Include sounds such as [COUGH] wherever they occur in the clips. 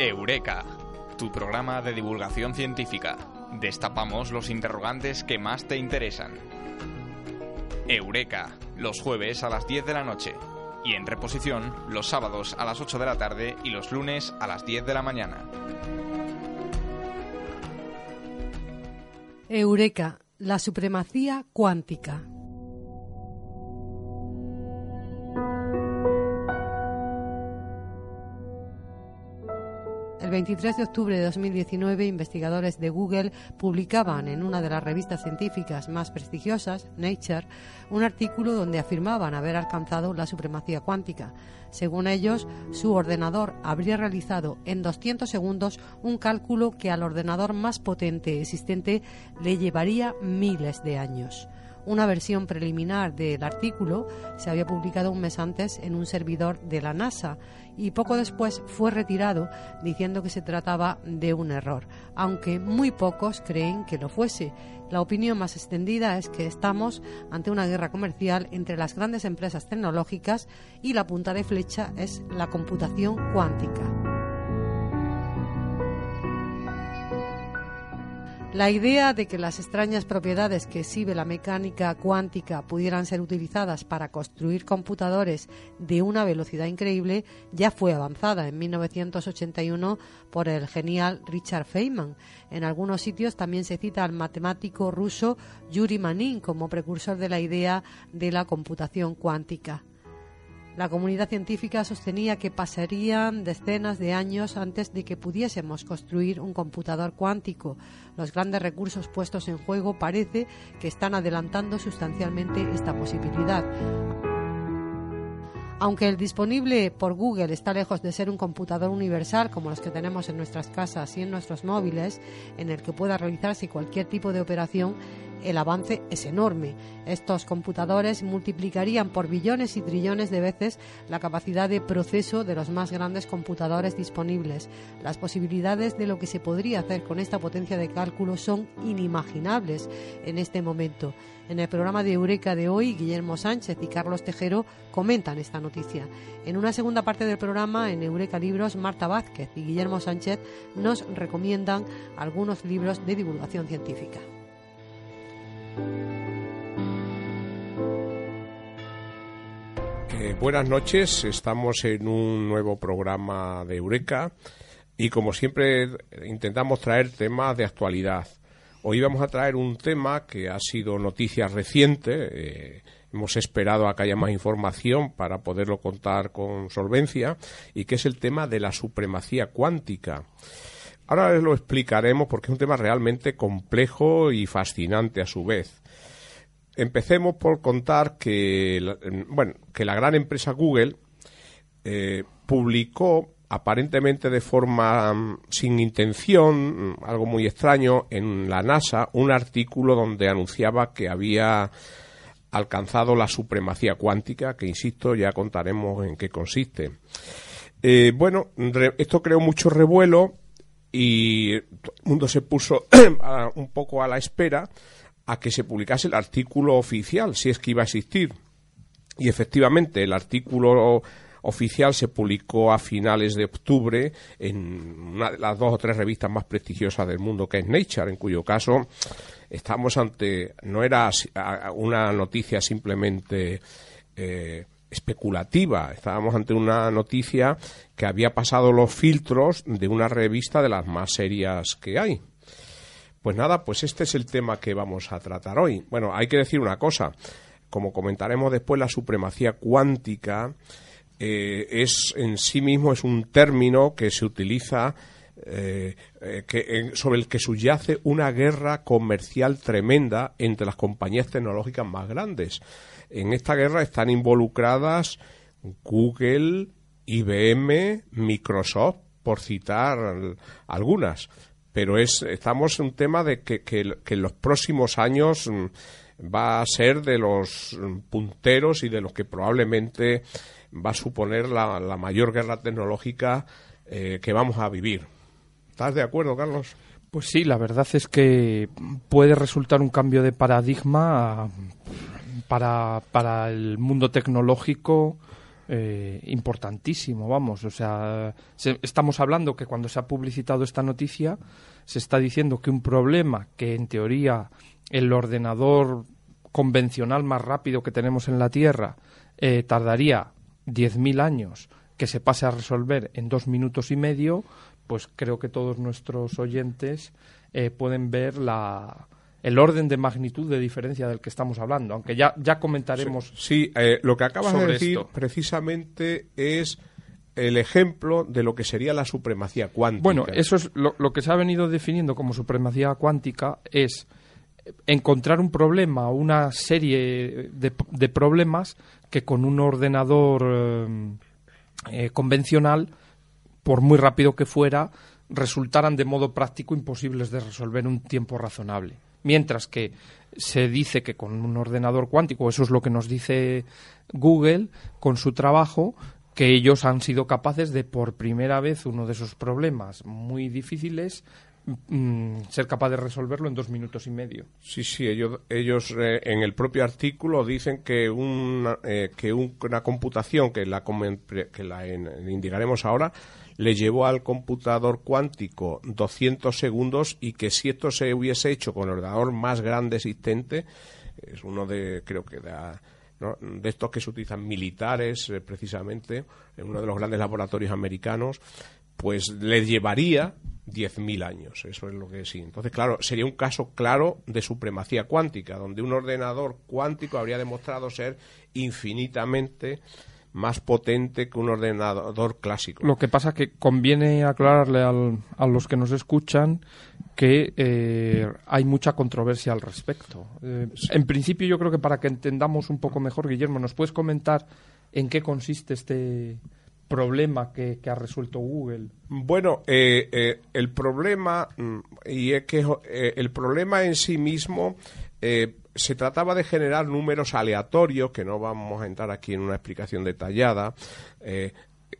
Eureka, tu programa de divulgación científica. Destapamos los interrogantes que más te interesan. Eureka, los jueves a las 10 de la noche. Y en reposición, los sábados a las 8 de la tarde y los lunes a las 10 de la mañana. Eureka, la supremacía cuántica. El 23 de octubre de 2019, investigadores de Google publicaban en una de las revistas científicas más prestigiosas, Nature, un artículo donde afirmaban haber alcanzado la supremacía cuántica. Según ellos, su ordenador habría realizado en 200 segundos un cálculo que al ordenador más potente existente le llevaría miles de años. Una versión preliminar del artículo se había publicado un mes antes en un servidor de la NASA y poco después fue retirado diciendo que se trataba de un error, aunque muy pocos creen que lo fuese. La opinión más extendida es que estamos ante una guerra comercial entre las grandes empresas tecnológicas y la punta de flecha es la computación cuántica. La idea de que las extrañas propiedades que exhibe la mecánica cuántica pudieran ser utilizadas para construir computadores de una velocidad increíble ya fue avanzada en 1981 por el genial Richard Feynman. En algunos sitios también se cita al matemático ruso Yuri Manin como precursor de la idea de la computación cuántica. La comunidad científica sostenía que pasarían decenas de años antes de que pudiésemos construir un computador cuántico. Los grandes recursos puestos en juego parece que están adelantando sustancialmente esta posibilidad. Aunque el disponible por Google está lejos de ser un computador universal como los que tenemos en nuestras casas y en nuestros móviles, en el que pueda realizarse cualquier tipo de operación, el avance es enorme. Estos computadores multiplicarían por billones y trillones de veces la capacidad de proceso de los más grandes computadores disponibles. Las posibilidades de lo que se podría hacer con esta potencia de cálculo son inimaginables en este momento. En el programa de Eureka de hoy, Guillermo Sánchez y Carlos Tejero comentan esta noticia. En una segunda parte del programa, en Eureka Libros, Marta Vázquez y Guillermo Sánchez nos recomiendan algunos libros de divulgación científica. Eh, buenas noches, estamos en un nuevo programa de Eureka y como siempre intentamos traer temas de actualidad. Hoy vamos a traer un tema que ha sido noticia reciente. Eh, hemos esperado a que haya más información para poderlo contar con solvencia y que es el tema de la supremacía cuántica. Ahora lo explicaremos porque es un tema realmente complejo y fascinante a su vez. Empecemos por contar que, bueno, que la gran empresa Google eh, publicó aparentemente de forma mm, sin intención, mm, algo muy extraño, en la NASA un artículo donde anunciaba que había alcanzado la supremacía cuántica, que insisto, ya contaremos en qué consiste. Eh, bueno, esto creó mucho revuelo y todo el mundo se puso [CLEARS THROAT] un poco a la espera a que se publicase el artículo oficial, si es que iba a existir. Y efectivamente, el artículo oficial se publicó a finales de octubre en una de las dos o tres revistas más prestigiosas del mundo, que es Nature, en cuyo caso estamos ante, no era una noticia simplemente eh, especulativa, estábamos ante una noticia que había pasado los filtros de una revista de las más serias que hay. Pues nada, pues este es el tema que vamos a tratar hoy. Bueno, hay que decir una cosa. Como comentaremos después, la supremacía cuántica eh, es en sí mismo es un término que se utiliza eh, eh, sobre el que subyace una guerra comercial tremenda entre las compañías tecnológicas más grandes. En esta guerra están involucradas Google, IBM, Microsoft, por citar algunas. Pero es, estamos en un tema de que, que, en los próximos años mm, va a ser de los punteros y de los que probablemente va a suponer la, mayor guerra tecnológica eh, que vamos a vivir. ¿Estás de acuerdo, Carlos? Pues sí, la verdad es que puede resultar un cambio de paradigma para, para el mundo tecnológico eh, importantísimo, vamos. O sea, estamos hablando que cuando se ha publicitado esta noticia se está diciendo que un problema que en teoría el ordenador convencional más rápido que tenemos en la Tierra eh, tardaría 10.000 años que se pase a resolver en dos minutos y medio, pues creo que todos nuestros oyentes eh, pueden ver la, el orden de magnitud de diferencia del que estamos hablando, aunque ya, ya comentaremos. Sí, eh, lo que acabas de decir precisamente es el ejemplo de lo que sería la supremacía cuántica. Bueno, eso es lo, lo que se ha venido definiendo como supremacía cuántica es encontrar un problema o una serie de, de, problemas que con un ordenador eh, eh, convencional, por muy rápido que fuera, resultaran de modo práctico imposibles de resolver en un tiempo razonable. Mientras que se dice que con un ordenador cuántico, eso es lo que nos dice Google con su trabajo, que ellos han sido capaces de por primera vez uno de esos problemas muy difíciles Mm, ser capaz de resolverlo en dos minutos y medio. Sí, sí, ellos, ellos eh, en el propio artículo dicen que una, eh, que una computación, que la, que la indicaremos ahora, le llevó al computador cuántico 200 segundos y que si esto se hubiese hecho con el ordenador más grande existente, es uno de, creo que de, de estos que se utilizan militares, eh, precisamente, en uno de los grandes laboratorios americanos, pues le llevaría 10.000 años. Eso es lo que sí. Entonces, claro, sería un caso claro de supremacía cuántica, donde un ordenador cuántico habría demostrado ser infinitamente más potente que un ordenador clásico. Lo que pasa que conviene aclararle a los que nos escuchan que eh, hay mucha controversia al respecto. Eh, en principio, yo creo que para que entendamos un poco mejor, Guillermo, ¿nos puedes comentar en qué consiste este, problema que, ha resuelto Google? Bueno, eh, el problema mm, y es que el problema en sí mismo se trataba de generar números aleatorios, que no vamos a entrar aquí en una explicación detallada,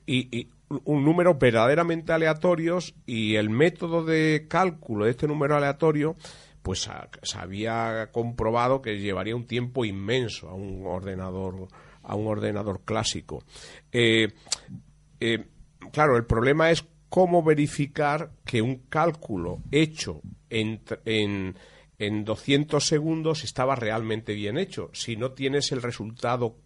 y, un número verdaderamente aleatorios y el método de cálculo de este número aleatorio pues se había comprobado que llevaría un tiempo inmenso a un ordenador a un ordenador clásico. Eh, eh, claro, el problema es cómo verificar que un cálculo hecho en, en, en 200 segundos estaba realmente bien hecho, si no tienes el resultado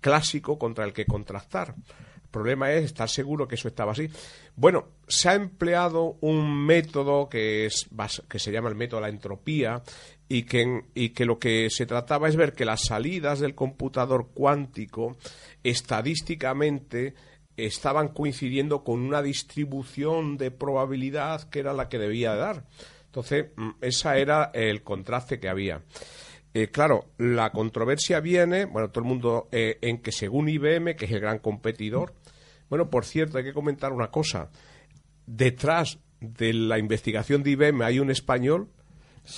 clásico contra el que contrastar. El problema es estar seguro que eso estaba así. Bueno, se ha empleado un método que, es, que se llama el método de la entropía y que, y que lo que se trataba es ver que las salidas del computador cuántico estadísticamente estaban coincidiendo con una distribución de probabilidad que era la que debía dar. Entonces, mm, ese era el contraste que había. Eh, claro, la controversia viene, bueno, todo el mundo, eh, en que según IBM, que es el gran competidor, bueno, por cierto, hay que comentar una cosa. Detrás de la investigación de IBM hay un español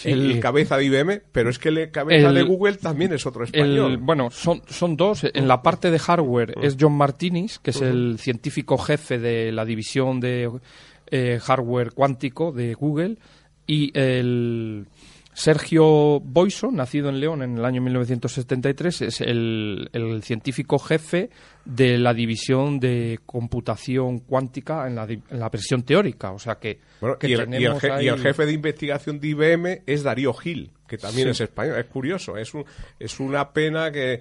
el cabeza de IBM, pero es que el cabeza de Google también es otro español. bueno, son, son dos. En la parte de hardware es John Martinis, que es el científico jefe de la división de eh, hardware cuántico de Google, y el Sergio Boyson, nacido en León en el año 1973, es el, científico jefe de la división de computación cuántica en la, en la versión teórica. O sea que, y, el, jefe de investigación de IBM es Darío Gil, que también es español. Es curioso, es, un, es una pena que,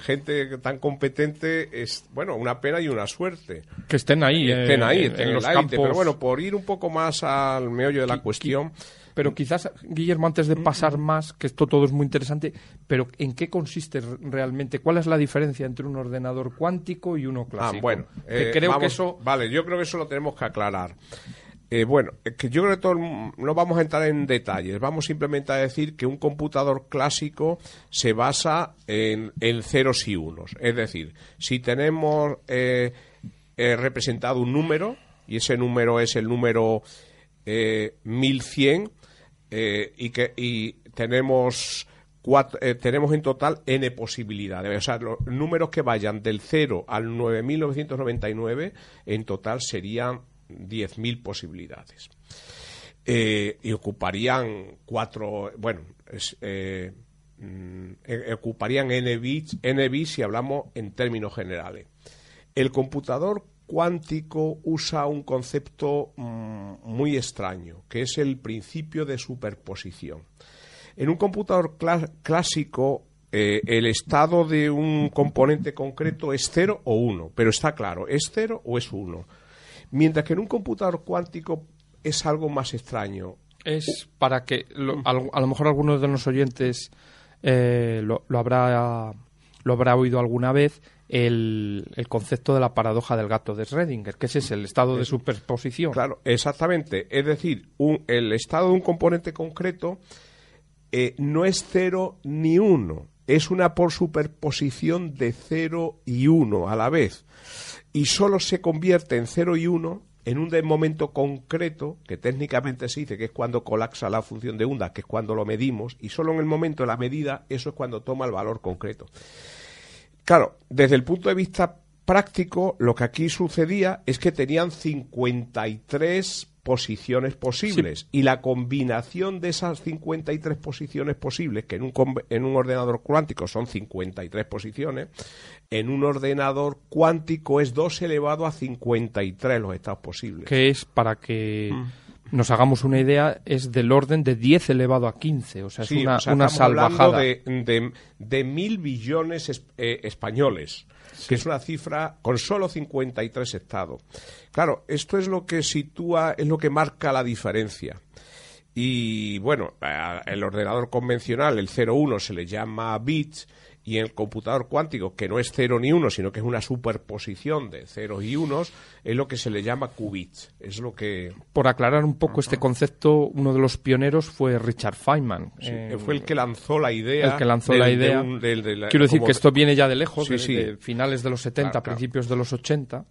gente tan competente es, bueno, una pena y una suerte. Que estén ahí. estén ahí, eh, en, los campos. Pero bueno, por ir un poco más al meollo de la cuestión. Pero quizás, Guillermo, antes de pasar más, que esto todo es muy interesante, pero ¿en qué consiste realmente? ¿Cuál es la diferencia entre un ordenador cuántico y uno clásico? Ah, bueno, eh, creo que eso... Vale, yo creo que eso lo tenemos que aclarar. Eh, bueno, que yo creo que todo, no vamos a entrar en detalles, vamos simplemente a decir que un computador clásico se basa en, ceros y unos. Es decir, si tenemos eh, he representado un número y ese número es el número 1100 y que y tenemos eh, tenemos en total n posibilidades. O sea, los números que vayan del 0 al 9.999 en total serían 10.000 posibilidades. Eh, y ocuparían cuatro, bueno, eh, mm, ocuparían n bits, n bits si hablamos en términos generales. El computador cuántico usa un concepto mm, muy extraño, que es el principio de superposición. En un computador clásico, eh, el estado de un componente concreto es cero o uno, pero está claro, ¿es cero o es uno? Mientras que en un computador cuántico es algo más extraño. Es para que, a, lo mejor algunos de los oyentes eh, lo, habrá, lo habrá oído alguna vez, el, concepto de la paradoja del gato de Schrödinger, que ese es el estado de superposición. Claro, exactamente. Es decir, el estado de un componente concreto eh, no es cero ni uno, es una por superposición de cero y uno a la vez. Y solo se convierte en cero y uno en un momento concreto, que técnicamente se dice que es cuando colapsa la función de onda, que es cuando lo medimos, y solo en el momento de la medida, eso es cuando toma el valor concreto. Claro, desde el punto de vista práctico, lo que aquí sucedía es que tenían 53 posiciones posibles y la combinación de esas 53 posiciones posibles, que en un, en un ordenador cuántico son 53 posiciones, en un ordenador cuántico es 2 elevado a 53 los estados posibles. Que es para que... Mm. Nos hagamos una idea, es del orden de 10 elevado a 15, o sea, es una, una salvajada. de, de, mil billones eh, españoles que es una cifra con solo 53 estados. Claro, esto es lo que sitúa, es lo que marca la diferencia. Y bueno, el ordenador convencional, el 01, se le llama bits y en el computador cuántico, que no es 0 ni 1, sino que es una superposición de ceros y unos, es lo que se le llama qubits. Es lo que... Por aclarar un poco este concepto, uno de los pioneros fue Richard Feynman. Eh, fue el que lanzó la idea. El que lanzó la idea. Quiero decir que esto viene ya de lejos, de, finales de los 70, principios de los 80.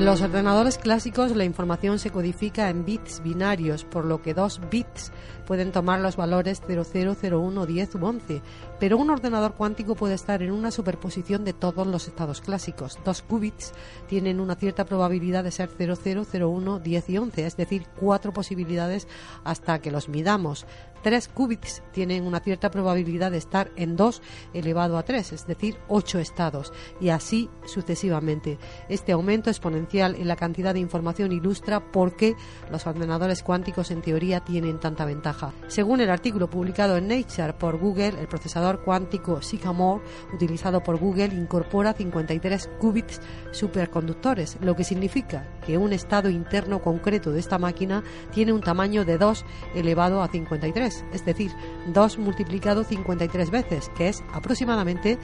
En los ordenadores clásicos la información se codifica en bits binarios, por lo que dos bits pueden tomar los valores 00, 01, 10 u 11, pero un ordenador cuántico puede estar en una superposición de todos los estados clásicos. Dos qubits tienen una cierta probabilidad de ser 00, 01, 10 y 11, es decir, cuatro posibilidades hasta que los midamos. Tres qubits tienen una cierta probabilidad de estar en 2 elevado a 3, es decir, 8 estados, y así sucesivamente. Este aumento exponencial en la cantidad de información ilustra por qué los ordenadores cuánticos en teoría tienen tanta ventaja. Según el artículo publicado en Nature por Google, el procesador cuántico Sycamore utilizado por Google incorpora 53 qubits superconductores, lo que significa que un estado interno concreto de esta máquina tiene un tamaño de 2 elevado a 53 es decir, 2 multiplicado 53 veces, que es aproximadamente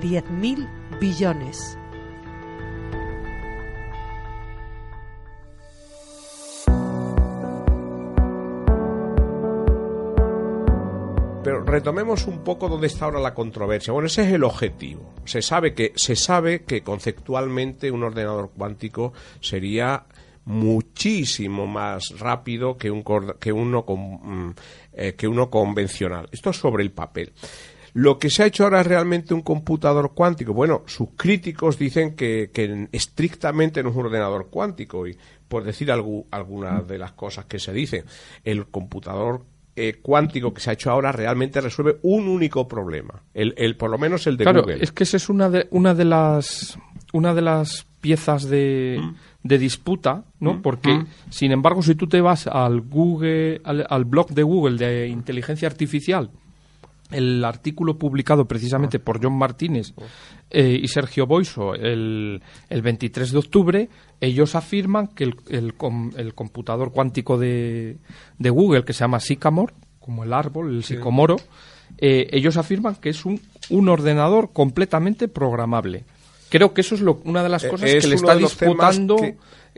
10.000 billones. Pero retomemos un poco dónde está ahora la controversia. Bueno, ese es el objetivo. Se sabe que, se sabe que conceptualmente un ordenador cuántico sería muchísimo más rápido que, un, que, uno, mm, eh, que uno convencional. Esto es sobre el papel. Lo que se ha hecho ahora es realmente un computador cuántico. Bueno, sus críticos dicen que, estrictamente no es un ordenador cuántico y por decir algunas de las cosas que se dicen, el computador eh, cuántico que se ha hecho ahora realmente resuelve un único problema, el, por lo menos el de claro, Google. Es que esa es una de, una de las una de las piezas de, mm de disputa, ¿no? Mm, Porque, mm. sin embargo, si tú te vas al Google, al, blog de Google de inteligencia artificial, el artículo publicado precisamente por John Martínez eh, y Sergio Boiso el, el, 23 de octubre, ellos afirman que el, el, el computador cuántico de, de, Google, que se llama Sycamore, como el árbol, el sicomoro, eh, ellos afirman que es un, un ordenador completamente programable. Creo que eso es lo, una de las eh, cosas que le está disputando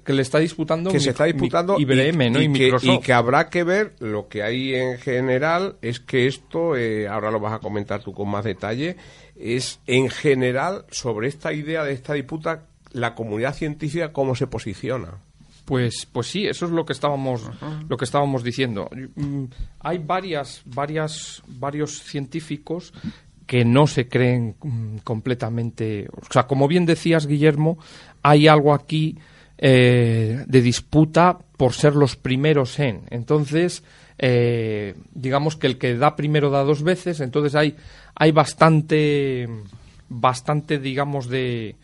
que le está disputando que se está disputando IBM, y, ¿no? y, y que, Microsoft. y que habrá que ver lo que hay en general es que esto eh, ahora lo vas a comentar tú con más detalle es en general sobre esta idea de esta disputa la comunidad científica cómo se posiciona Pues, pues sí, eso es lo que estábamos, lo que estábamos diciendo. Mm, Hay varias, varias, varios científicos que no se creen mm, completamente. O sea, como bien decías, Guillermo, hay algo aquí eh, de disputa por ser los primeros en. Entonces, eh, digamos que el que da primero da dos veces. Entonces hay, hay bastante, bastante, digamos, de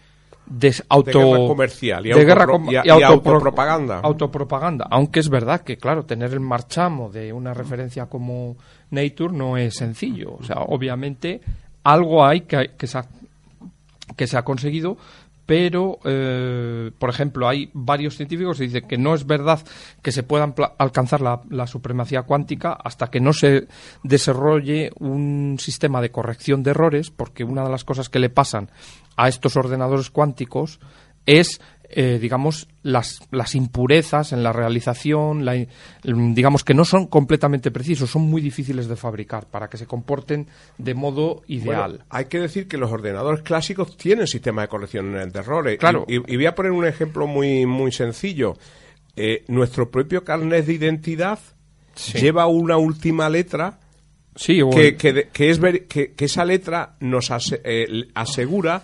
de auto De guerra comercial y de guerra autopro- com- y a- y autopro- autopropaganda. autopropaganda aunque es verdad que claro tener el marchamo de una referencia como Nature no es sencillo o sea obviamente algo hay que, que se ha, que se ha conseguido pero eh, por ejemplo hay varios científicos que dicen que no es verdad que se puedan pla- alcanzar la, la supremacía cuántica hasta que no se desarrolle un sistema de corrección de errores porque una de las cosas que le pasan a estos ordenadores cuánticos es eh, digamos las, las impurezas en la realización la in- digamos que no son completamente precisos son muy difíciles de fabricar para que se comporten de modo ideal Bueno, hay que decir que los ordenadores clásicos tienen sistema de corrección de errores. Claro. Y, voy a poner un ejemplo muy, muy sencillo. Eh, nuestro propio carnet de identidad Sí. lleva una última letra sí que, que, que es ver- que, que esa letra nos ase- eh, asegura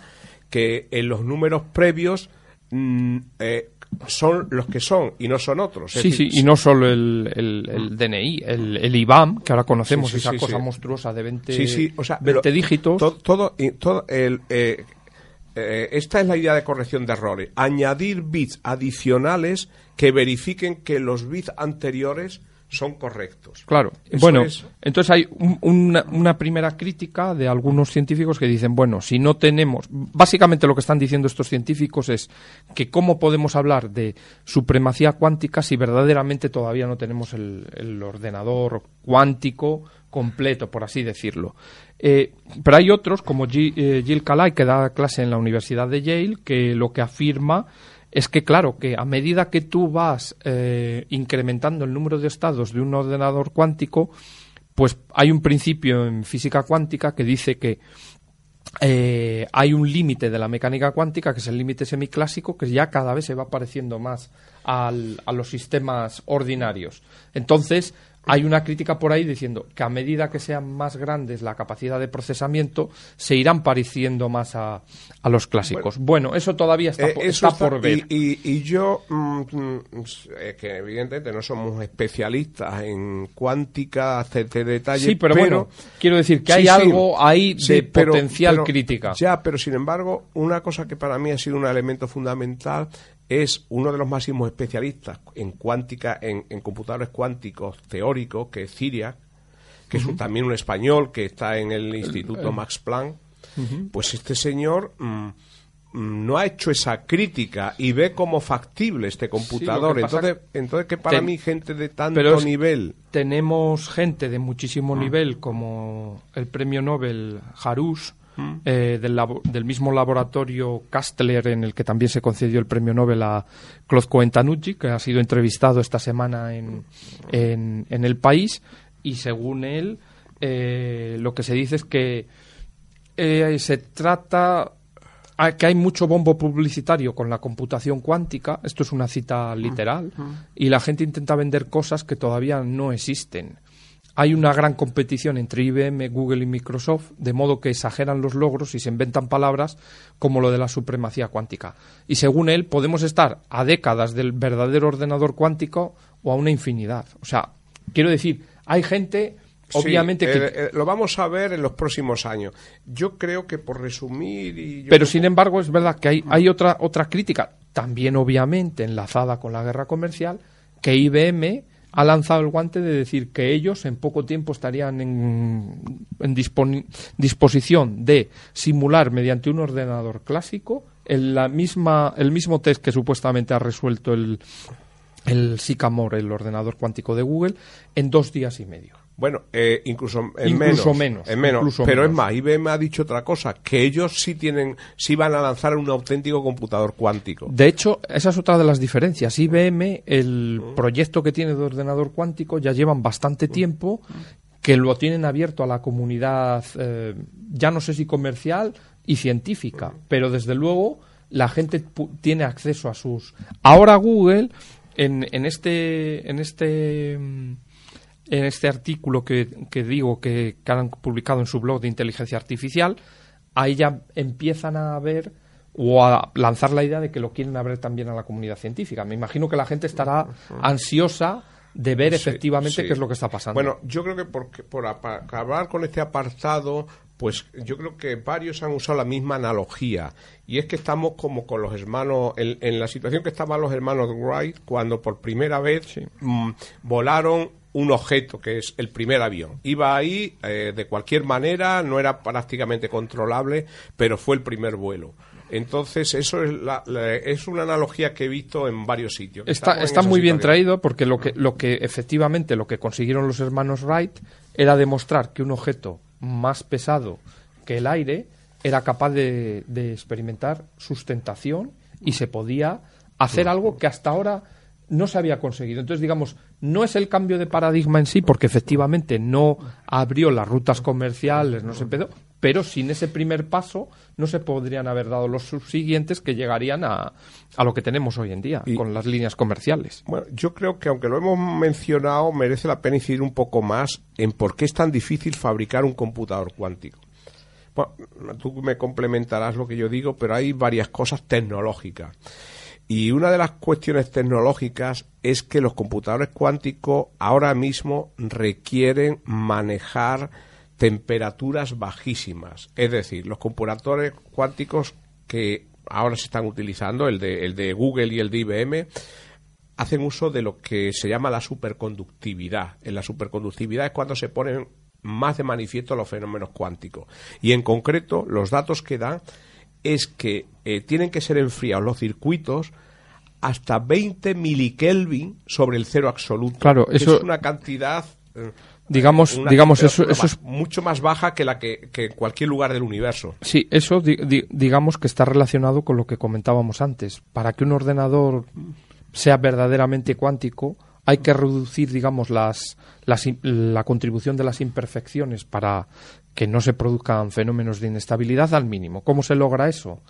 que en los números previos mm, eh, son los que son y no son otros. Sí, decir, sí, y no solo el, el- el DNI, el, el IBAN, que ahora conocemos, Sí, sí, esa sí, cosa monstruosa de 20, Sí, sí, o sea, 20 lo- dígitos. to- todo, y todo el, eh, eh, esta es la idea de corrección de errores. Añadir bits adicionales que verifiquen que los bits anteriores son correctos. Claro. Eso bueno, es- entonces hay un- una, una primera crítica de algunos científicos que dicen, bueno, si no tenemos, básicamente lo que están diciendo estos científicos es que cómo podemos hablar de supremacía cuántica si verdaderamente todavía no tenemos el, el ordenador cuántico completo, por así decirlo. Eh, pero hay otros, como Gi- eh, Jill Calai, que da clase en la Universidad de Yale, que lo que afirma es que, claro, que a medida que tú vas eh, incrementando el número de estados de un ordenador cuántico, pues hay un principio en física cuántica que dice que eh, hay un límite de la mecánica cuántica, que es el límite semiclásico, que ya cada vez se va pareciendo más a los sistemas ordinarios. Entonces, hay una crítica por ahí diciendo que a medida que sean más grandes la capacidad de procesamiento, se irán pareciendo más a, a los clásicos. Bueno, eso todavía está, Eh, po- eso está por ver. Y, y- y yo, mm, que evidentemente no somos especialistas en cuántica, hacerte detalle, Sí, pero, bueno, quiero decir que hay sí. algo ahí Sí, de pero- potencial pero- crítica. Ya, pero sin embargo, una cosa que para mí ha sido un elemento fundamental es uno de los máximos especialistas en cuántica, en, en computadores cuánticos teóricos, que es Ciriac, que es también un español que está en el Instituto Max Planck. Pues este señor mm, mm, no ha hecho esa crítica y ve como factible este computador. que pasa entonces, entonces que para Ten- mí gente de tanto Pero es- nivel tenemos gente de Ah. muchísimo nivel como el premio Nobel Harush Mm. eh, del, mismo laboratorio Kastler en el que también se concedió el premio Nobel a Claude Cohen Tanucci que ha sido entrevistado esta semana en, en, en el país y según él eh, lo que se dice es que eh, se trata a- que hay mucho bombo publicitario con la computación cuántica, esto es una cita literal, y la gente intenta vender cosas que todavía no existen. Hay una gran competición entre IBM, Google y Microsoft, de modo que exageran los logros y se inventan palabras como lo de la supremacía cuántica. Y según él, podemos estar a décadas del verdadero ordenador cuántico o a una infinidad. O sea, quiero decir, hay gente, Sí, obviamente, que... eh, eh, lo vamos a ver en los próximos años. Yo creo que por resumir y Pero sin embargo es verdad que hay, hay otra, otra crítica, también obviamente enlazada con la guerra comercial, que IBM ha lanzado el guante de decir que ellos en poco tiempo estarían en, disposición de simular mediante un ordenador clásico el, la misma, el mismo test que supuestamente ha resuelto el, el Sycamore, el ordenador cuántico de Google, en dos días y medio. Bueno, eh, incluso, en Incluso menos, menos, en menos. incluso pero menos. es más, IBM ha dicho otra cosa, que ellos sí tienen, sí van a lanzar un auténtico computador cuántico. De hecho, esa es otra de las diferencias. IBM, el proyecto que tiene de ordenador cuántico, ya llevan bastante tiempo que lo tienen abierto a la comunidad, eh, ya no sé si comercial y científica, pero desde luego la gente tiene acceso a sus. Ahora Google, en, en este, en este, mm, en este artículo que, que digo que, que han publicado en su blog de inteligencia artificial, ahí ya empiezan a ver o a lanzar la idea de que lo quieren abrir también a la comunidad científica. Me imagino que la gente estará ansiosa de ver Sí, efectivamente sí. qué es lo que está pasando. Bueno, yo creo que por, por acabar con este apartado, pues yo creo que varios han usado la misma analogía. Y es que estamos como con los hermanos, en, en la situación que estaban los hermanos Wright cuando por primera vez mm, volaron un objeto, que es el primer avión. Iba ahí eh, de cualquier manera, no era prácticamente controlable, pero fue el primer vuelo. Entonces, eso es, la- la- es una analogía que he visto en varios sitios. Está, está muy bien traído porque lo que, lo que efectivamente lo que consiguieron los hermanos Wright era demostrar que un objeto más pesado que el aire era capaz de, de experimentar sustentación y se podía hacer algo que hasta ahora no se había conseguido. Entonces, digamos, no es el cambio de paradigma en sí, porque efectivamente no abrió las rutas comerciales, no se empezó, pero sin ese primer paso no se podrían haber dado los subsiguientes que llegarían a, a lo que tenemos hoy en día, Y- con las líneas comerciales. Bueno, yo creo que aunque lo hemos mencionado, merece la pena incidir un poco más en por qué es tan difícil fabricar un computador cuántico. Bueno, tú me complementarás lo que yo digo, pero hay varias cosas tecnológicas. Y una de las cuestiones tecnológicas es que los computadores cuánticos ahora mismo requieren manejar temperaturas bajísimas. Es decir, los computadores cuánticos que ahora se están utilizando, el de, el de Google y el de IBM, hacen uso de lo que se llama la superconductividad. En la superconductividad es cuando se ponen más de manifiesto los fenómenos cuánticos. Y en concreto, los datos que dan es que eh, tienen que ser enfriados los circuitos hasta 20 milikelvin sobre el cero absoluto. Claro, eso- es una cantidad. eh, Digamos- una digamos, eso- eso es- mucho más baja que la que, que en cualquier lugar del universo. Sí, eso di- di- digamos que está relacionado con lo que comentábamos antes. Para que un ordenador sea verdaderamente cuántico, hay que reducir, digamos, las, las la contribución de las imperfecciones para que no se produzcan fenómenos de inestabilidad al mínimo. ¿Cómo se logra eso?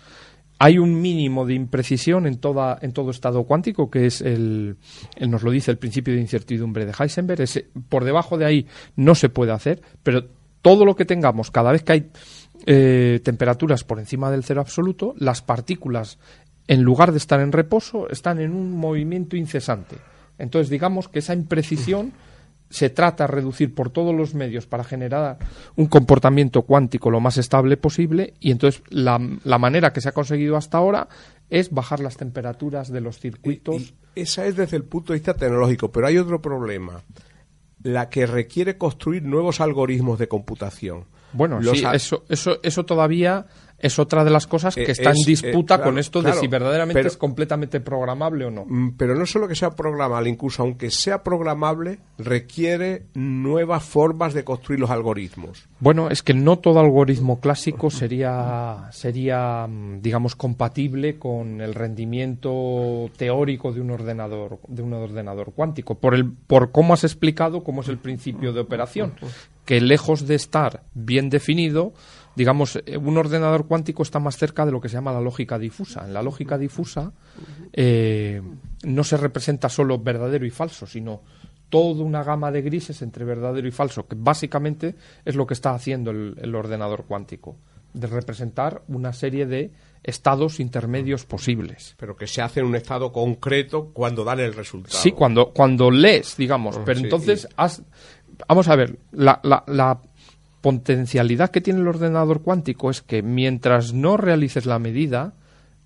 Hay un mínimo de imprecisión en, toda, en todo estado cuántico, que es el, nos lo dice el principio de incertidumbre de Heisenberg. Ese- por debajo de ahí no se puede hacer, pero todo lo que tengamos, cada vez que hay eh, temperaturas por encima del cero absoluto, las partículas, en lugar de estar en reposo, están en un movimiento incesante. Entonces, digamos que esa imprecisión se trata de reducir por todos los medios para generar un comportamiento cuántico lo más estable posible y entonces la, la manera que se ha conseguido hasta ahora es bajar las temperaturas de los circuitos. Y esa es desde el punto de vista tecnológico, pero hay otro problema. La que requiere construir nuevos algoritmos de computación. Bueno, Los sí, eso, eso, eso todavía es otra de las cosas que Eh, está en eh, disputa claro, con esto claro, de si verdaderamente pero- es completamente programable o no. Mm, Pero no solo que sea programable, incluso aunque sea programable, requiere nuevas formas de construir los algoritmos. Bueno, es que no todo algoritmo clásico sería, sería, mm, digamos, compatible con el rendimiento teórico de un ordenador, de un ordenador cuántico, por el, por cómo has explicado cómo es el principio de operación, que lejos de estar bien definido, digamos, eh, un ordenador cuántico está más cerca de lo que se llama la lógica difusa. En la lógica difusa eh, no se representa solo verdadero y falso, sino toda una gama de grises entre verdadero y falso, que básicamente es lo que está haciendo el, el ordenador cuántico, de representar una serie de estados intermedios posibles. Pero que se hace en un estado concreto cuando dan el resultado. Sí, cuando, cuando lees, digamos, pero sí, entonces has- vamos a ver, la, la- la potencialidad que tiene el ordenador cuántico es que mientras no realices la medida,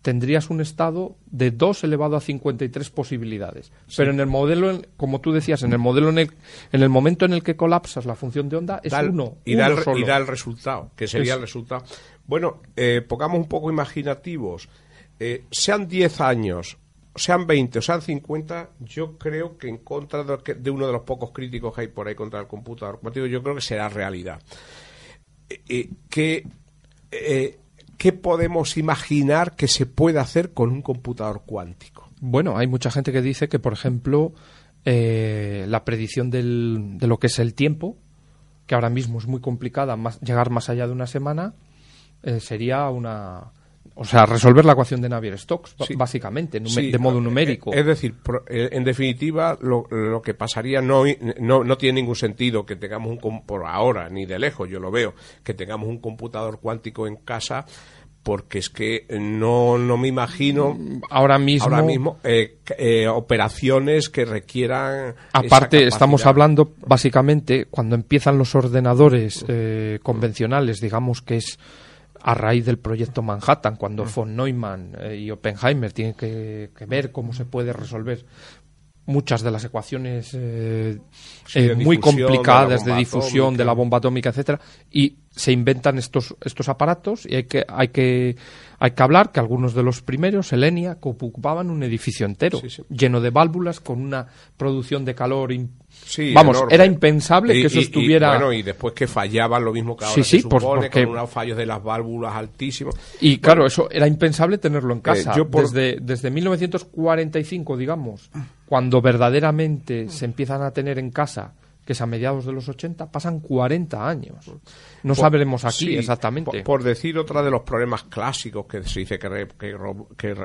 tendrías un estado de 2 elevado a 53 posibilidades. Pero en el modelo, como tú decías, en el modelo en el, en el momento en el que colapsas la función de onda, es Da el- uno, y, da el, solo. y da el resultado, que sería Es- el resultado. Bueno, eh, pongamos un poco imaginativos. Eh, sean 10 años sean 20 o sean 50, yo creo que en contra de, uno de los pocos críticos que hay por ahí contra el computador cuántico, yo creo que será realidad. Eh, eh, ¿qué, eh, ¿Qué podemos imaginar que se puede hacer con un computador cuántico? Bueno, hay mucha gente que dice que, por ejemplo, la predicción de lo que es el tiempo, que ahora mismo es muy complicada, llegar más allá de una semana, sería una, o sea, resolver la ecuación de Navier-Stokes, básicamente, de modo eh, numérico. Es decir, eh, en definitiva, lo, que pasaría no, no, tiene ningún sentido que tengamos un, por ahora, ni de lejos, yo lo veo, que tengamos un computador cuántico en casa porque es que no, no me imagino ahora mismo, ahora mismo eh, operaciones que requieran aparte estamos hablando básicamente cuando empiezan los ordenadores convencionales digamos que es a raíz del proyecto Manhattan, cuando mm. von Neumann eh, y Oppenheimer tienen que, ver cómo se puede resolver muchas de las ecuaciones eh, eh, muy complicadas de, difusión de la bomba atómica, etcétera, y se inventan estos estos aparatos y hay que hay que hay que hablar que algunos de los primeros, Elenia, ocupaban un edificio entero, lleno de válvulas, con una producción de calor. Vamos, era impensable que eso estuviera. Y, bueno, y después que fallaban lo mismo que ahora se supone, con unos fallos de las válvulas altísimos. Y claro, eso era impensable tenerlo en casa. Eh, desde, desde 1945, digamos, cuando verdaderamente se empiezan a tener en casa que es a mediados de los 80, pasan 40 años. No sabremos aquí exactamente. Por, decir otra de los problemas clásicos que se dice que,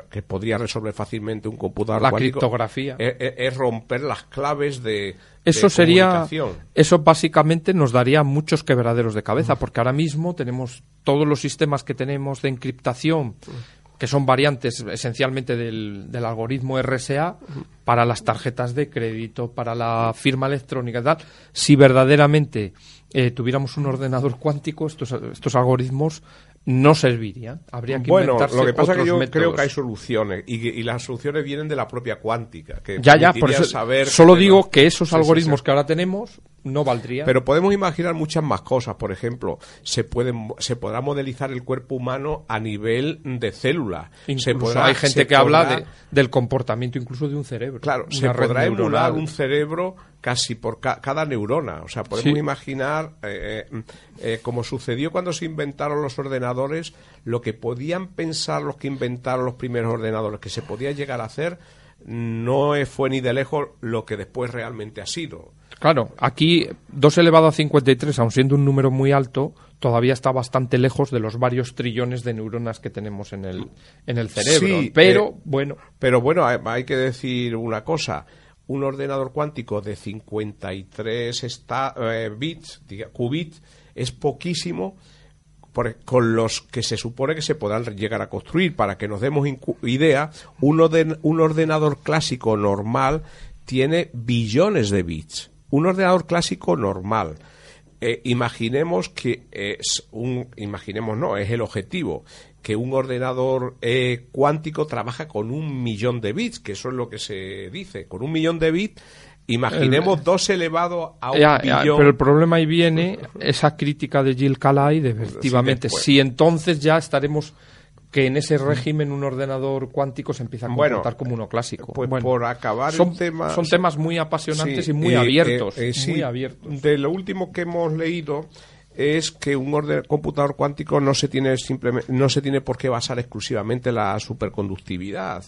que, podría resolver fácilmente un computador la criptografía es, romper las claves de eso sería eso básicamente nos daría muchos quebraderos de cabeza porque ahora mismo tenemos todos los sistemas que tenemos de encriptación que son variantes esencialmente del, del, algoritmo RSA para las tarjetas de crédito, para la firma electrónica y tal. Si verdaderamente eh, tuviéramos un ordenador cuántico, estos, estos algoritmos no servirían. Habría que bueno, lo que pasa es que yo creo que hay soluciones y, las soluciones vienen de la propia cuántica. Que ya, ya, por eso saber solo digo que esos algoritmos que ahora tenemos no valdrían. Pero podemos imaginar muchas más cosas. Por ejemplo, se pueden, se podrá modelizar el cuerpo humano a nivel de célula. se podrá, hay gente que habla de, del comportamiento incluso de un cerebro. Claro, se podrá emular un cerebro casi por cada neurona. O sea, podemos imaginar, eh, eh, eh, como sucedió cuando se inventaron los ordenadores, lo que podían pensar los que inventaron los primeros ordenadores, que se podía llegar a hacer, no fue ni de lejos lo que después realmente ha sido. Claro, aquí 2 elevado a 53, aun siendo un número muy alto, todavía está bastante lejos de los varios trillones de neuronas que tenemos en el, en el cerebro. pero, bueno. Pero bueno, hay que decir una cosa un ordenador cuántico de 53 está, eh, bits, qubits, es poquísimo con los que se supone que se podrán llegar a construir. Para que nos demos idea, un, un ordenador clásico normal tiene billones de bits. Un ordenador clásico normal. Eh, imaginemos que es un, imaginemos no, es el objetivo, que un ordenador eh, cuántico trabaja con un millón de bits, que eso es lo que se dice. Con un millón de bits, imaginemos dos elevado a un billón. pero el problema ahí viene esa crítica de Jill Calai, de efectivamente, si entonces ya estaremos que en ese régimen un ordenador cuántico se empieza a comportar como uno clásico. Pues por acabar son, tema, son temas muy apasionantes y muy eh, abiertos, eh, muy abiertos. De lo último que hemos leído es que un computador cuántico no se tiene simplemente no se tiene por qué basar exclusivamente en la superconductividad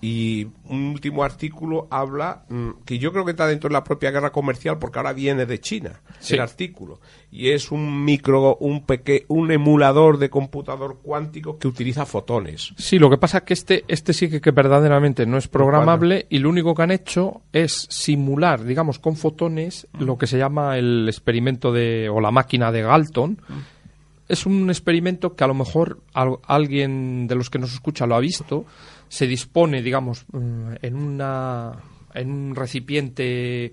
y un último artículo habla mm, que yo creo que está dentro de la propia guerra comercial porque ahora viene de China el artículo. Y es un micro un peque, un emulador de computador cuántico que utiliza fotones. Sí lo que pasa es que este este sí que, verdaderamente no es programable y lo único que han hecho es simular digamos con fotones lo que se llama el experimento de o la máquina de Galton. Es un experimento que a lo mejor alguien de los que nos escucha lo ha visto se dispone, digamos, mm, en, una, en un recipiente,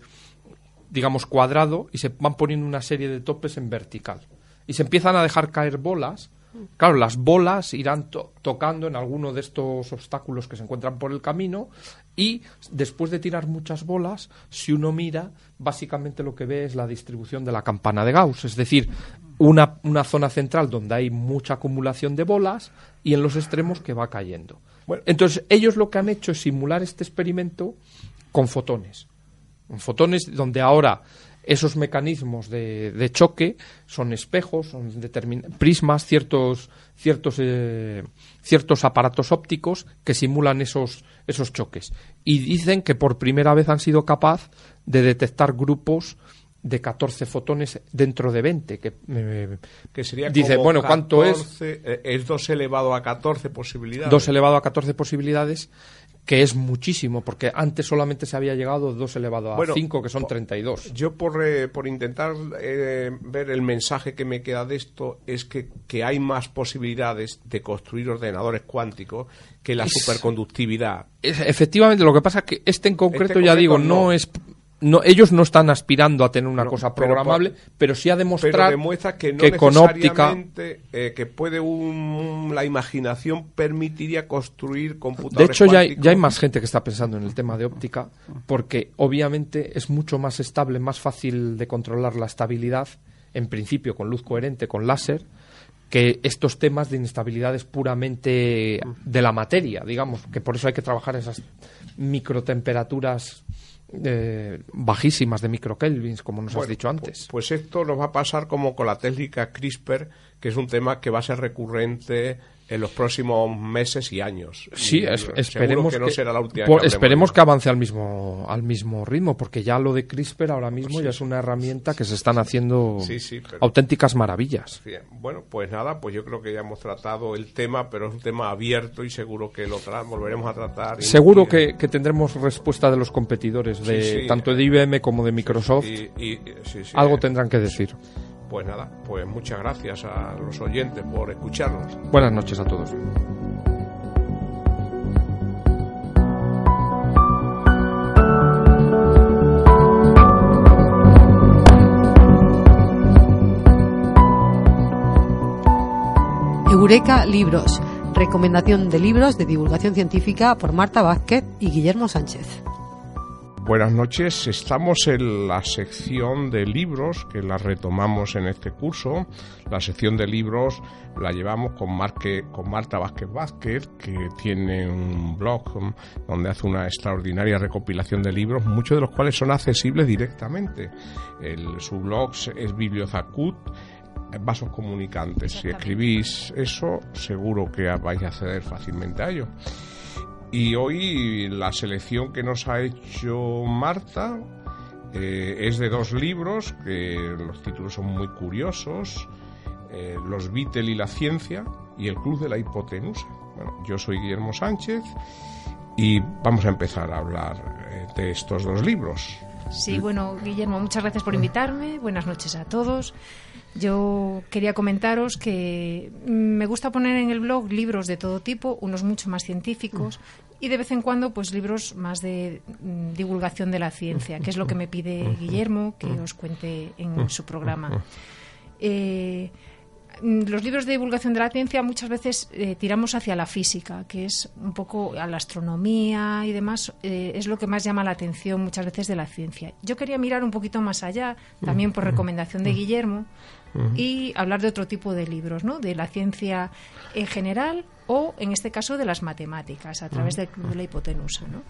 digamos, cuadrado y se van poniendo una serie de topes en vertical. Y se empiezan a dejar caer bolas. Claro, las bolas irán tocando en alguno de estos obstáculos que se encuentran por el camino y después de tirar muchas bolas, si uno mira, básicamente lo que ve es la distribución de la campana de Gauss, es decir, una, una zona central donde hay mucha acumulación de bolas y en los extremos que va cayendo. Entonces, ellos lo que han hecho es simular este experimento con fotones. Con fotones donde ahora esos mecanismos de, choque son espejos, son prismas, ciertos, ciertos, eh, ciertos aparatos ópticos que simulan esos, esos choques. Y dicen que por primera vez han sido capaz de detectar grupos de 14 fotones dentro de 20. Que, eh, que sería dice, bueno, ¿cuánto es? Eh, es 2 elevado a 14 posibilidades. 2 elevado a 14 posibilidades que es muchísimo, porque antes solamente se había llegado 2 elevado a 5, que son 32. Yo, por, eh, por intentar eh, ver el mensaje que me queda de esto, es que, que hay más posibilidades de construir ordenadores cuánticos que la superconductividad. efectivamente, lo que pasa es que este en concreto, este ya digo, no es no, ellos no están aspirando a tener una cosa programable, pero, sí a demostrar demuestra que, no con óptica eh, que puede la imaginación permitiría construir computadores. De hecho, ya hay, ya hay, más gente que está pensando en el tema de óptica, porque obviamente es mucho más estable, más fácil de controlar la estabilidad, en principio con luz coherente, con láser, que estos temas de inestabilidades puramente de la materia, digamos, que por eso hay que trabajar esas microtemperaturas eh, bajísimas de microkelvins, como nos has dicho antes. Pues esto nos va a pasar como con la técnica CRISPR, que es un tema que va a ser recurrente en los próximos meses y años. Sí, esperemos que, no será la última. esperemos que avance al mismo al mismo ritmo, porque ya lo de CRISPR ahora mismo ya es una herramienta que se están haciendo auténticas maravillas. Bueno, pues nada, pues yo creo que ya hemos tratado el tema, pero es un tema abierto y seguro que lo volveremos a tratar. Seguro que, tendremos respuesta de los competidores, de tanto de IBM como de Microsoft. Algo tendrán que decir. Pues nada, pues muchas gracias a los oyentes por escucharnos. Buenas noches a todos. Eureka Libros. Recomendación de libros de divulgación científica por Marta Vázquez y Guillermo Sánchez. Buenas noches, estamos en la sección de libros que la retomamos en este curso. La sección de libros la llevamos con, con Marta Vázquez Vázquez, que tiene un blog donde hace una extraordinaria recopilación de libros, muchos de los cuales son accesibles directamente. su blog es Bibliozacut vasos comunicantes. Si escribís eso, seguro que vais a acceder fácilmente a ello. Y hoy la selección que nos ha hecho Marta eh, es de dos libros, que los títulos son muy curiosos, eh, Los Beatles y la ciencia y El Club de la Hipotenusa. Bueno, yo soy Guillermo Sánchez y vamos a empezar a hablar eh, de estos dos libros. Sí, bueno, Guillermo, muchas gracias por invitarme. Buenas noches a todos. Yo quería comentaros que me gusta poner en el blog libros de todo tipo, unos mucho más científicos y de vez en cuando pues libros más de mm, divulgación de la ciencia, que es lo que me pide Guillermo que os cuente en su programa. Eh, mm, los libros de divulgación de la ciencia muchas veces eh, tiramos hacia la física, que es un poco a la astronomía y demás, eh, es lo que más llama la atención muchas veces de la ciencia. Yo quería mirar un poquito más allá, también por recomendación de Guillermo, y hablar de otro tipo de libros, ¿no? De la ciencia en general o, en este caso, de las matemáticas a través del Club de la Hipotenusa, ¿no?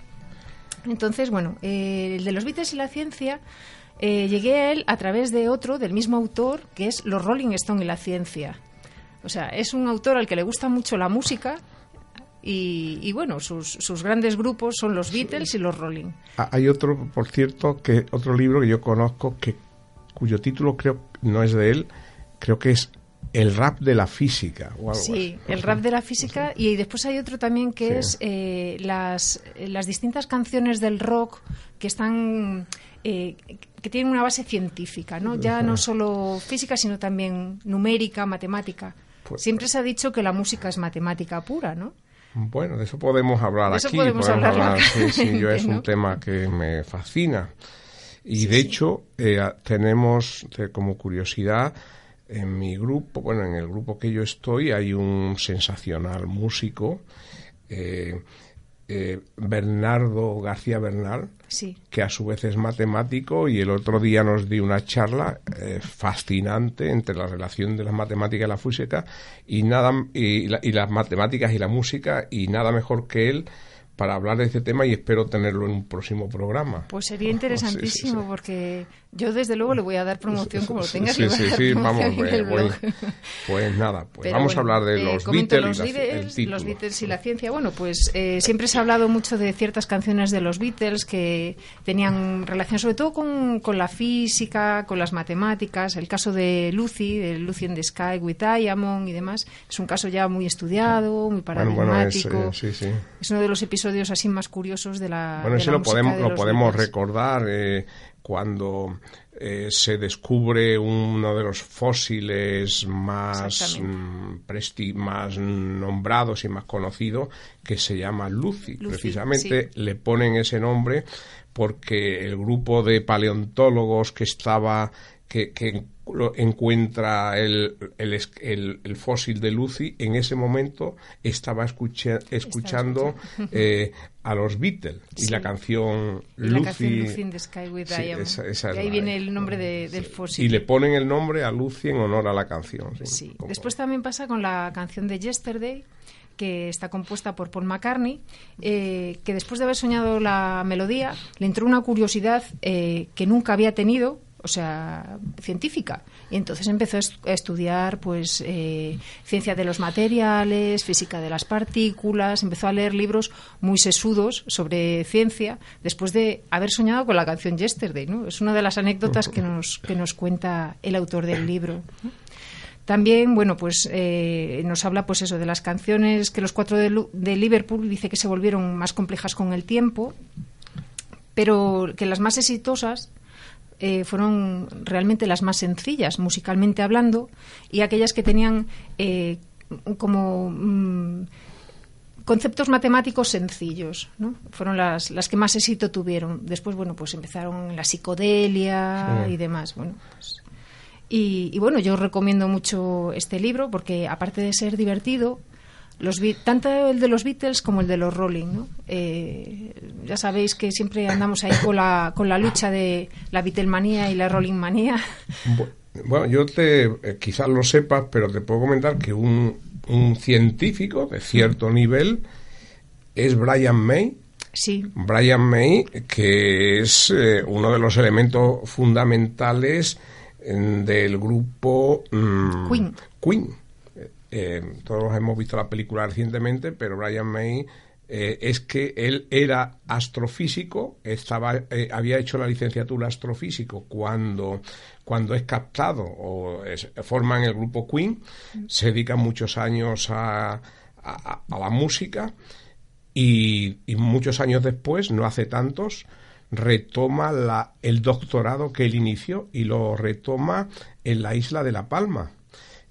Entonces, bueno, eh, el de los Beatles y la ciencia eh, llegué a él a través de otro, del mismo autor, que es Los Rolling Stone y la ciencia. O sea, es un autor al que le gusta mucho la música, y, bueno, sus, sus, grandes grupos son los Beatles y los Rolling. Ah, hay otro, por cierto, que otro libro que yo conozco que cuyo título creo no es de él, creo que es el rap de la física. sí, el rap de la física y después hay otro también que es eh, las, las distintas canciones del rock que están... Eh, que tienen una base científica, ¿no? Ya no solo física, sino también numérica, matemática. Pues, Siempre se ha dicho que la música es matemática pura, ¿no? Bueno, de eso podemos hablar aquí. Podemos, hablar, sí, yo [LAUGHS] es un tema que me fascina. Y de hecho, eh, tenemos eh, como curiosidad, en mi grupo, bueno, en el grupo que yo estoy, hay un sensacional músico. Eh, eh, Bernardo García Bernal, Sí. que a su vez es matemático y el otro día nos dio una charla eh, fascinante entre la relación de las matemáticas y la física y nada y, la- y las matemáticas y la música y nada mejor que él para hablar de este tema y espero tenerlo en un próximo programa. Pues sería interesantísimo [LAUGHS] Sí, sí, sí. porque yo desde luego le voy a dar promoción como lo tengas. Sí, a sí, sí, vamos, eh, blog. pues nada, [LAUGHS] pues Pero vamos bueno, a hablar de eh, los comento Beatles, los y la- Beatles, título. los Beatles y la ciencia. Bueno, pues eh, siempre se ha hablado mucho de ciertas canciones de los Beatles que tenían relación sobre todo con, con la física, con las matemáticas. El caso de Lucy, de Lucy in the Sky with Diamond y demás, es un caso ya muy estudiado, muy Bueno, bueno, es, paradigmático. eh. Es uno de los episodios así más curiosos de la Bueno, de ese la lo podemos, de lo podemos recordar eh, cuando eh, se descubre uno de los fósiles más, mm, presti- más nombrados y más conocidos, que se llama Lucy. Lucy, Precisamente. le ponen ese nombre porque el grupo de paleontólogos que estaba que, que encuentra el, el, el- el fósil de Lucy, en ese momento estaba escucha- escuchando. eh, [LAUGHS] a los Beatles y la canción Y la Lucy. canción Lucy in the Sky with Sí, Diamond. esa- esa es de ahí la- viene el nombre de- del fósil. y le ponen el nombre a Lucy en honor a la canción. sí. Sí. Como- Después también pasa con la canción de Yesterday, que está compuesta por Paul McCartney, eh, que después de haber soñado la melodía, le entró una curiosidad eh, que nunca había tenido, o sea, científica. Y entonces empezó a est- a estudiar, pues, eh, ciencia de los materiales, física de las partículas, empezó a leer libros muy sesudos sobre ciencia, después de haber soñado con la canción Yesterday, ¿no? Es una de las anécdotas que nos, que nos cuenta el autor del libro. También, bueno, pues eh, nos habla, pues eso, de las canciones que los cuatro de, de Liverpool dice que se volvieron más complejas con el tiempo, pero que las más exitosas eh, fueron realmente las más sencillas, musicalmente hablando, y aquellas que tenían eh, como mm, conceptos matemáticos sencillos, ¿no? Fueron las, las que más éxito tuvieron. Después, bueno, pues empezaron la psicodelia Sí. y demás. Bueno, pues, y, y bueno, yo recomiendo mucho este libro porque aparte de ser divertido, los tanto el de los Beatles como el de los Rolling, ¿no? Eh, ya sabéis que siempre andamos ahí con la, con la lucha de la Beatlemanía y la Rolling manía. Bu- Bueno, yo te, eh, quizás lo sepas, pero te puedo comentar que un, un científico de cierto nivel es Brian May. Sí, Brian May, que es eh, uno de los elementos fundamentales mm, del grupo mm, Queen. Queen. Eh, todos hemos visto la película recientemente, pero Brian May eh, es que él era astrofísico, estaba, eh, había hecho la licenciatura astrofísico cuando, cuando es captado o forman el grupo Queen, se dedica muchos años a, a- a la música y, y muchos años después, no hace tantos, retoma la, el doctorado que él inició y lo retoma en la isla de La Palma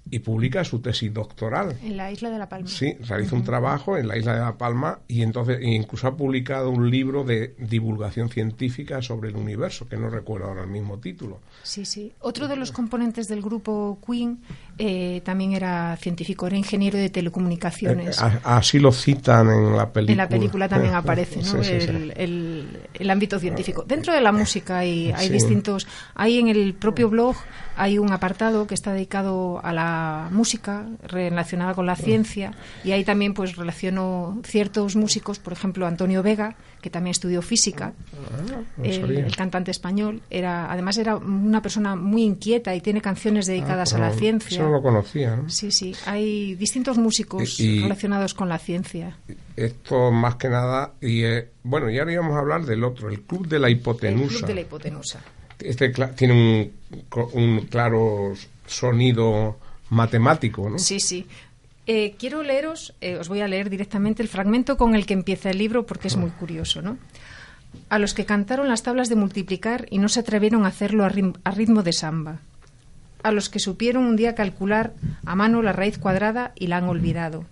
y publica su tesis doctoral. en la isla de La Palma. Sí, realiza un trabajo en la isla de La Palma y entonces e incluso ha publicado un libro de divulgación científica sobre el universo, que no recuerdo ahora el mismo título. Sí, sí. Otro de los componentes del grupo Queen eh, también era científico, era ingeniero de telecomunicaciones. Eh, a- así lo citan en la película. En la película también aparece ¿no? [LAUGHS] Sí, sí, sí. El, el- el ámbito científico. Dentro de la música hay, hay distintos. Hay en el propio blog hay un apartado que está dedicado a la música relacionada con la ciencia y ahí también pues relaciono ciertos músicos, por ejemplo Antonio Vega que también estudió física, no el, cantante español. Era además era una persona muy inquieta y tiene canciones dedicadas a la Ah, ciencia. Eso no lo conocía. ¿no? Sí, sí. Hay distintos músicos Y- relacionados con la ciencia. Esto más que nada, y eh, bueno, y ahora íbamos a hablar del otro, el Club de la El Hipotenusa. Club de la Hipotenusa. Este tiene un, un claro sonido matemático, ¿no? Sí, sí. Eh, quiero leeros, eh, os voy a leer directamente el fragmento con el que empieza el libro porque es muy curioso, ¿no? A los que cantaron las tablas de multiplicar y no se atrevieron a hacerlo a, rim- a ritmo de samba. A los que supieron un día calcular a mano la raíz cuadrada y la han olvidado.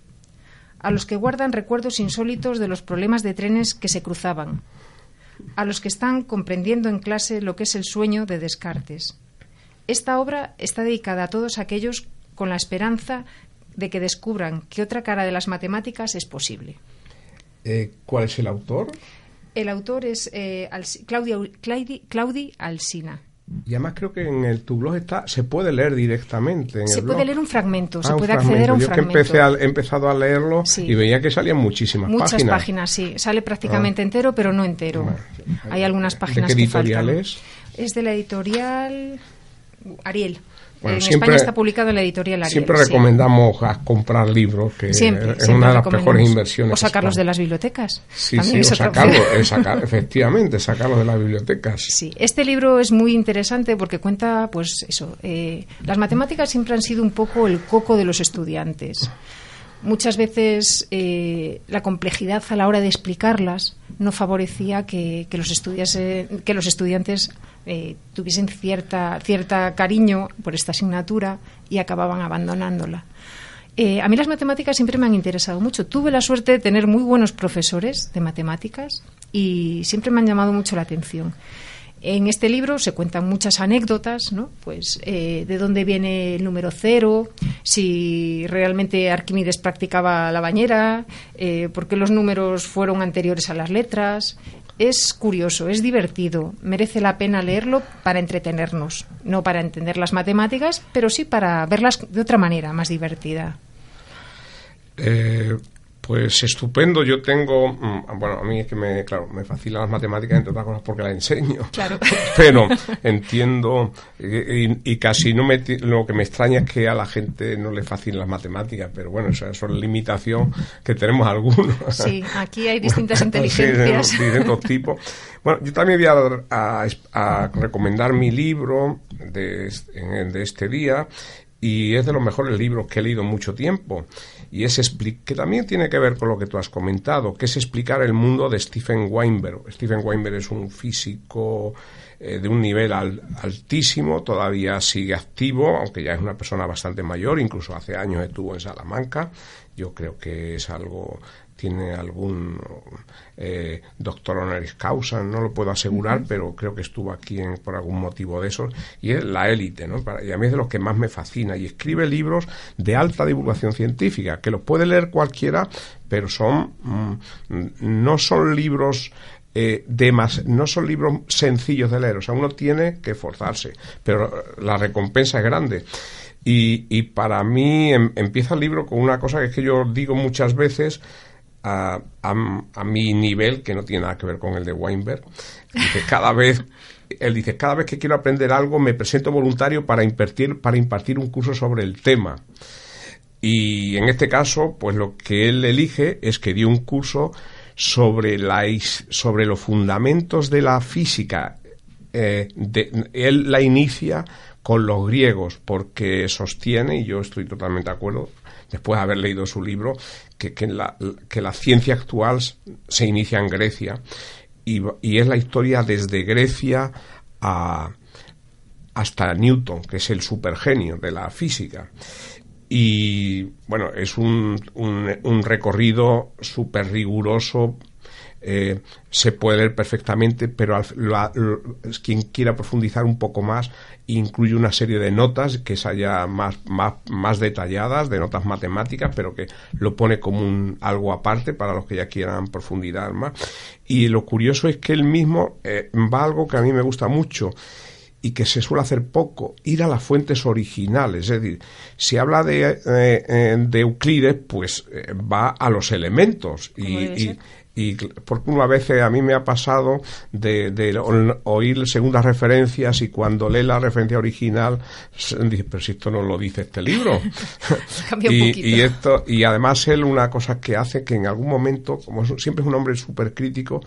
A los que guardan recuerdos insólitos de los problemas de trenes que se cruzaban. A los que están comprendiendo en clase lo que es el sueño de Descartes. Esta obra está dedicada a todos aquellos con la esperanza de que descubran que otra cara de las matemáticas es posible. Eh, ¿Cuál es el autor? El autor es eh, Claudia, Claudi, Alsina. Y además creo que en el, tu blog está, se puede leer directamente. se puede leer un fragmento, ah, se puede acceder a un Yo fragmento. que empecé he empezado a leerlo y veía que salían muchísimas páginas. Muchas páginas, sí. Sale prácticamente ah. entero, pero no entero. Hay algunas páginas ¿De qué editorial es? Es de la editorial Ariel en España está publicado en la editorial Ariel. Siempre recomendamos comprar libros, que es una de las mejores inversiones. O sacarlos de las bibliotecas. Sí, sí, o sacarlos, [LAUGHS] efectivamente, sacarlos de las bibliotecas. Sí, este libro es muy interesante porque cuenta, pues eso, eh, las matemáticas siempre han sido un poco el coco de los estudiantes. Muchas veces eh, la complejidad a la hora de explicarlas no favorecía que, que los, que los estudiantes eh, tuviesen cierta, cierta cariño por esta asignatura y acababan abandonándola. Eh, a mí las matemáticas siempre me han interesado mucho. Tuve la suerte de tener muy buenos profesores de matemáticas y siempre me han llamado mucho la atención. En este libro se cuentan muchas anécdotas, ¿no? Pues eh, de dónde viene el número cero, si realmente Arquímedes practicaba la bañera, por qué los números fueron anteriores a las letras, es curioso, es divertido, merece la pena leerlo para entretenernos, no para entender las matemáticas, pero sí para verlas de otra manera, más divertida. Eh, pues estupendo, yo tengo, mm, bueno, a mí es que me, claro, me fascinan las matemáticas, entre otras cosas porque las enseño. Claro. [LAUGHS] Pero entiendo, y, casi no me, lo que me extraña es que a la gente no le fascinen las matemáticas, pero bueno, eso, es limitación que tenemos algunos. Sí, aquí hay [LAUGHS] distintas inteligencias. Sí, distintos tipos. Bueno, yo también voy a, a, recomendar mi libro de, de este día, y es de los mejores libros que he leído en mucho tiempo y es que también tiene que ver con lo que tú has comentado, que es explicar el mundo de Stephen Weinberg. Stephen Weinberg es un físico eh, de un nivel altísimo, todavía sigue activo, aunque ya es una persona bastante mayor, incluso hace años estuvo en Salamanca. Yo creo que es algo tiene algún eh, doctor honoris causa, no lo puedo asegurar, pero creo que estuvo aquí por algún motivo de esos, y es la élite, ¿no? y a mí es de los que más me fascina, y escribe libros de alta divulgación científica, que los puede leer cualquiera, pero son, mm, no son libros eh, de más, no son libros sencillos de leer, o sea, uno tiene que esforzarse, pero la recompensa es grande. Y, y para mí em, empieza el libro con una cosa que es que yo digo muchas veces, a, a, mi nivel, que no tiene nada que ver con el de Weinberg. Cada vez, él dice, cada vez que quiero aprender algo me presento voluntario para impartir, para impartir un curso sobre el tema. Y en este caso, pues lo que él elige es que dio un curso sobre, la, sobre los fundamentos de la física. Eh, él la inicia con los griegos porque sostiene, y yo estoy totalmente de acuerdo, después de haber leído su libro, que, que, la, que la ciencia actual se inicia en Grecia y, y es la historia desde Grecia hasta Newton, que es el supergenio de la física. Y bueno, es un, un, un recorrido súper riguroso eh, se puede leer perfectamente, pero quien quiera profundizar un poco más incluye una serie de notas que es ya más, más, más, detalladas, de notas matemáticas, pero que lo pone como un, algo aparte para los que ya quieran profundidad más. Y lo curioso es que él mismo eh, va a algo que a mí me gusta mucho y que se suele hacer poco, ir a las fuentes originales. Es decir, si habla de, eh, de Euclides, pues va a los elementos y, y por una vez a mí me ha pasado de, oír segundas referencias y cuando lee la referencia original dice pero si esto no lo dice este libro [LAUGHS] [LAUGHS] y, y, esto y además él una cosa que hace que en algún momento como siempre es un hombre súper crítico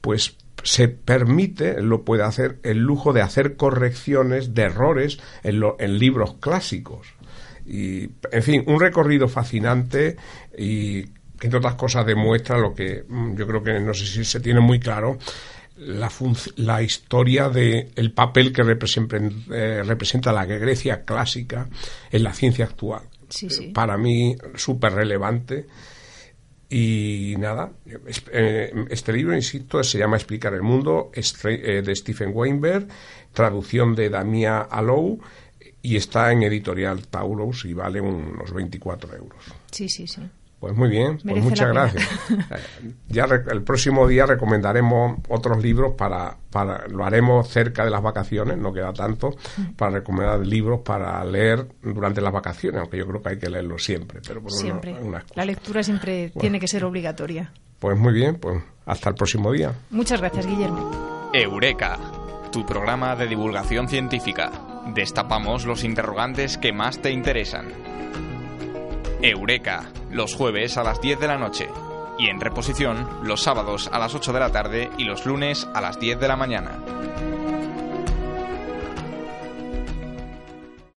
pues se permite, lo puede hacer, el lujo de hacer correcciones de errores en, en libros clásicos. Y, en fin, un recorrido fascinante y que entre otras cosas demuestra lo que mm, yo creo que no sé si se tiene muy claro, la, la historia del el papel que representa, eh, representa la Grecia clásica en la ciencia actual. Para mí, súper relevante. Y nada, eh, este libro, insisto, se llama Explicar el Mundo, eh, de Stephen Weinberg, traducción de Damia Alou, y está en editorial Taurus y vale unos 24 euros. Sí, sí, sí. Pues muy bien, pues muchas gracias. Eh, ya el próximo día recomendaremos otros libros para, para, lo haremos cerca de las vacaciones, no queda tanto, para recomendar libros para leer durante las vacaciones, aunque yo creo que hay que leerlos siempre. Pero siempre. la lectura siempre tiene que ser obligatoria. Pues muy bien, pues hasta el próximo día. Muchas gracias, Guillermo. Eureka, tu programa de divulgación científica. Destapamos los interrogantes que más te interesan. Eureka, los jueves a las 10 de la noche. Y en reposición, los sábados a las 8 de la tarde y los lunes a las 10 de la mañana.